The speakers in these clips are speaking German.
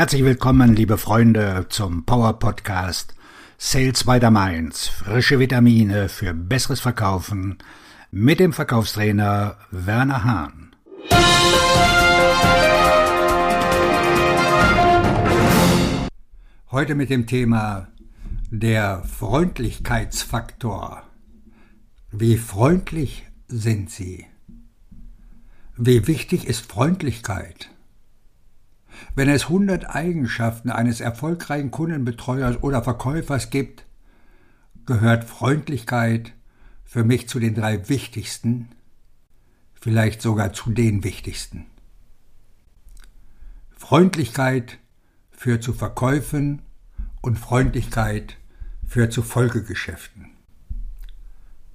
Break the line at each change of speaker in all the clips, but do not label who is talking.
Herzlich willkommen, liebe Freunde, zum Power Podcast Sales by the Mainz. Frische Vitamine für besseres Verkaufen mit dem Verkaufstrainer Werner Hahn. Heute mit dem Thema der Freundlichkeitsfaktor. Wie freundlich sind Sie? Wie wichtig ist Freundlichkeit? Wenn es 100 Eigenschaften eines erfolgreichen Kundenbetreuers oder Verkäufers gibt, gehört Freundlichkeit für mich zu den drei wichtigsten, vielleicht sogar zu den wichtigsten. Freundlichkeit führt zu Verkäufen und Freundlichkeit führt zu Folgegeschäften.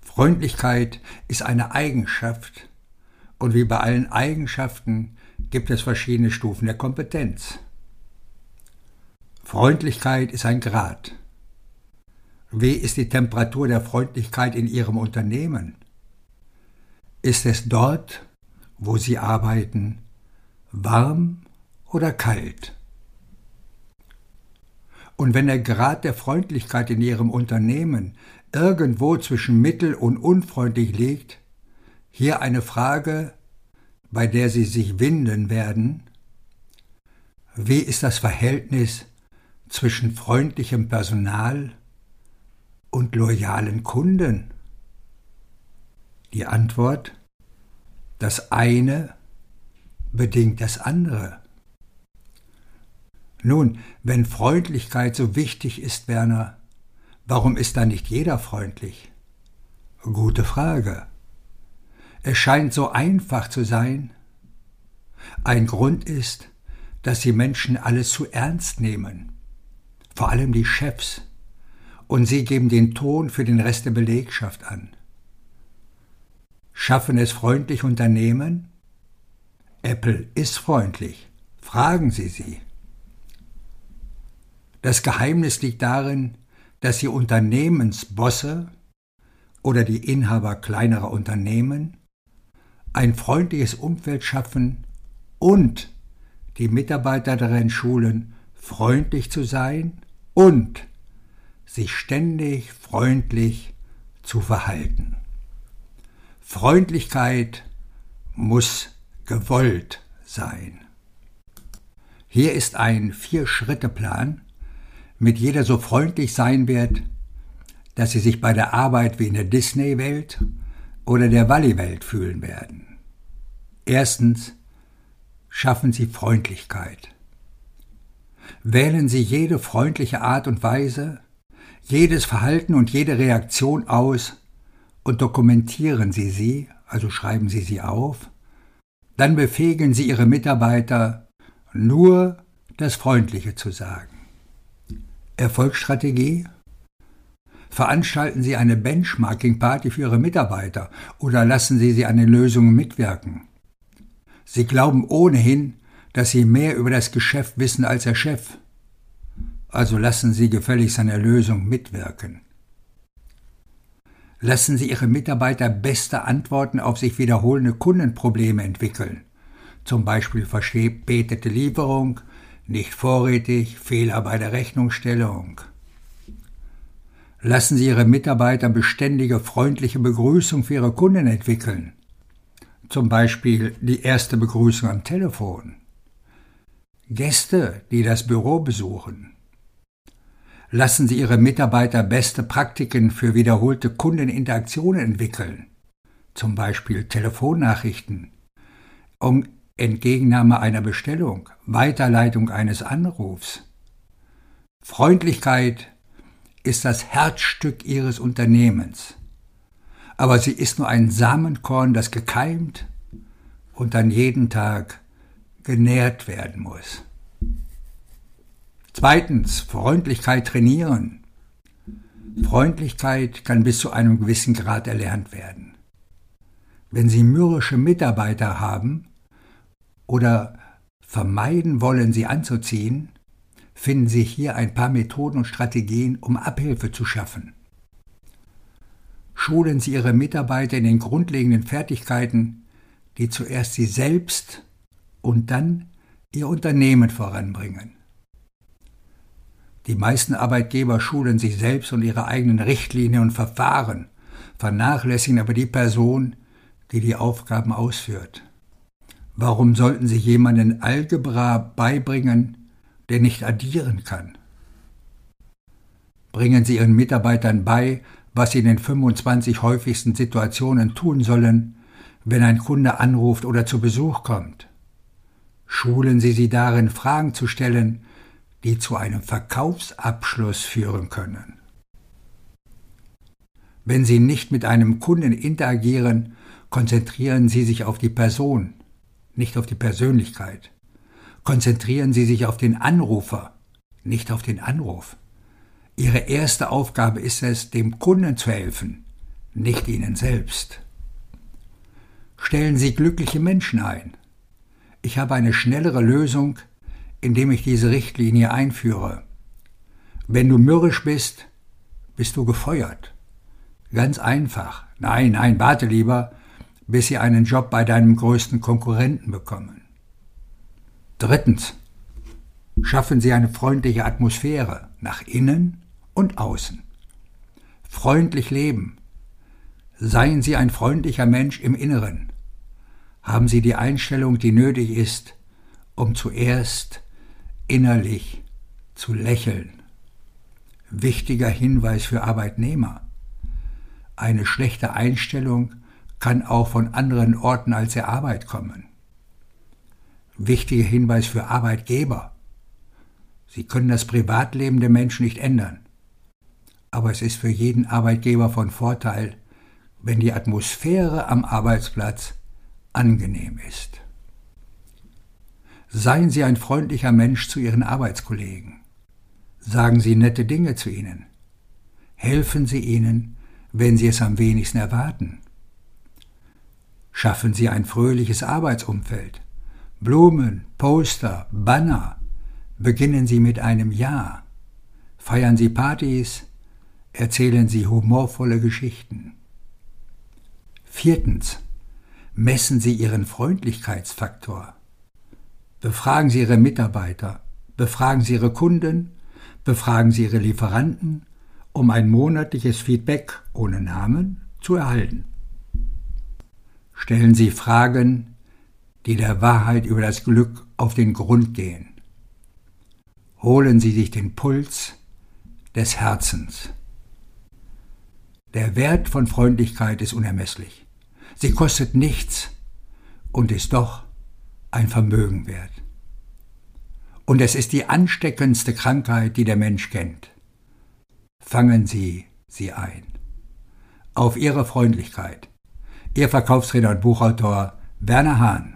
Freundlichkeit ist eine Eigenschaft und wie bei allen Eigenschaften gibt es verschiedene Stufen der Kompetenz. Freundlichkeit ist ein Grad. Wie ist die Temperatur der Freundlichkeit in Ihrem Unternehmen? Ist es dort, wo Sie arbeiten, warm oder kalt? Und wenn der Grad der Freundlichkeit in Ihrem Unternehmen irgendwo zwischen mittel und unfreundlich liegt, hier eine Frage, bei der Sie sich winden werden. Wie ist das Verhältnis zwischen freundlichem Personal und loyalen Kunden? Die Antwort Das eine bedingt das andere. Nun, wenn Freundlichkeit so wichtig ist, Werner, warum ist da nicht jeder freundlich? Gute Frage. Es scheint so einfach zu sein. Ein Grund ist, dass die Menschen alles zu ernst nehmen, vor allem die Chefs, und sie geben den Ton für den Rest der Belegschaft an. Schaffen es freundlich Unternehmen? Apple ist freundlich. Fragen Sie sie. Das Geheimnis liegt darin, dass die Unternehmensbosse oder die Inhaber kleinerer Unternehmen ein freundliches Umfeld schaffen und die Mitarbeiter darin schulen, freundlich zu sein und sich ständig freundlich zu verhalten. Freundlichkeit muss gewollt sein. Hier ist ein Vier-Schritte-Plan, mit jeder so freundlich sein wird, dass sie sich bei der Arbeit wie in der Disney-Welt oder der Walli-Welt fühlen werden. Erstens schaffen Sie Freundlichkeit. Wählen Sie jede freundliche Art und Weise, jedes Verhalten und jede Reaktion aus und dokumentieren Sie sie, also schreiben Sie sie auf, dann befähigen Sie Ihre Mitarbeiter, nur das Freundliche zu sagen. Erfolgsstrategie? Veranstalten Sie eine Benchmarking-Party für Ihre Mitarbeiter oder lassen Sie sie an den Lösungen mitwirken. Sie glauben ohnehin, dass Sie mehr über das Geschäft wissen als der Chef. Also lassen Sie gefälligst an der Lösung mitwirken. Lassen Sie Ihre Mitarbeiter beste Antworten auf sich wiederholende Kundenprobleme entwickeln. Zum Beispiel verspätete Lieferung, nicht vorrätig, Fehler bei der Rechnungsstellung. Lassen Sie Ihre Mitarbeiter beständige freundliche Begrüßung für Ihre Kunden entwickeln zum Beispiel die erste Begrüßung am Telefon, Gäste, die das Büro besuchen. Lassen Sie Ihre Mitarbeiter beste Praktiken für wiederholte Kundeninteraktionen entwickeln, zum Beispiel Telefonnachrichten, um Entgegennahme einer Bestellung, Weiterleitung eines Anrufs. Freundlichkeit ist das Herzstück Ihres Unternehmens aber sie ist nur ein Samenkorn, das gekeimt und dann jeden Tag genährt werden muss. Zweitens, Freundlichkeit trainieren. Freundlichkeit kann bis zu einem gewissen Grad erlernt werden. Wenn Sie mürrische Mitarbeiter haben oder vermeiden wollen, sie anzuziehen, finden Sie hier ein paar Methoden und Strategien, um Abhilfe zu schaffen schulen Sie Ihre Mitarbeiter in den grundlegenden Fertigkeiten, die zuerst Sie selbst und dann Ihr Unternehmen voranbringen. Die meisten Arbeitgeber schulen sich selbst und ihre eigenen Richtlinien und Verfahren, vernachlässigen aber die Person, die die Aufgaben ausführt. Warum sollten Sie jemanden Algebra beibringen, der nicht addieren kann? Bringen Sie Ihren Mitarbeitern bei, was sie in den 25 häufigsten Situationen tun sollen, wenn ein Kunde anruft oder zu Besuch kommt. Schulen Sie sie darin, Fragen zu stellen, die zu einem Verkaufsabschluss führen können. Wenn Sie nicht mit einem Kunden interagieren, konzentrieren Sie sich auf die Person, nicht auf die Persönlichkeit. Konzentrieren Sie sich auf den Anrufer, nicht auf den Anruf. Ihre erste Aufgabe ist es, dem Kunden zu helfen, nicht Ihnen selbst. Stellen Sie glückliche Menschen ein. Ich habe eine schnellere Lösung, indem ich diese Richtlinie einführe. Wenn du mürrisch bist, bist du gefeuert. Ganz einfach. Nein, nein, warte lieber, bis sie einen Job bei deinem größten Konkurrenten bekommen. Drittens. Schaffen Sie eine freundliche Atmosphäre nach innen und außen. Freundlich leben. Seien Sie ein freundlicher Mensch im Inneren. Haben Sie die Einstellung, die nötig ist, um zuerst innerlich zu lächeln. Wichtiger Hinweis für Arbeitnehmer. Eine schlechte Einstellung kann auch von anderen Orten als der Arbeit kommen. Wichtiger Hinweis für Arbeitgeber. Sie können das Privatleben der Menschen nicht ändern aber es ist für jeden Arbeitgeber von Vorteil, wenn die Atmosphäre am Arbeitsplatz angenehm ist. Seien Sie ein freundlicher Mensch zu Ihren Arbeitskollegen. Sagen Sie nette Dinge zu ihnen. Helfen Sie ihnen, wenn Sie es am wenigsten erwarten. Schaffen Sie ein fröhliches Arbeitsumfeld. Blumen, Poster, Banner. Beginnen Sie mit einem Ja. Feiern Sie Partys, erzählen Sie humorvolle Geschichten. Viertens. Messen Sie Ihren Freundlichkeitsfaktor. Befragen Sie Ihre Mitarbeiter, befragen Sie Ihre Kunden, befragen Sie Ihre Lieferanten, um ein monatliches Feedback ohne Namen zu erhalten. Stellen Sie Fragen, die der Wahrheit über das Glück auf den Grund gehen. Holen Sie sich den Puls des Herzens. Der Wert von Freundlichkeit ist unermesslich. Sie kostet nichts und ist doch ein Vermögen wert. Und es ist die ansteckendste Krankheit, die der Mensch kennt. Fangen Sie sie ein. Auf Ihre Freundlichkeit. Ihr Verkaufsredner und Buchautor Werner Hahn.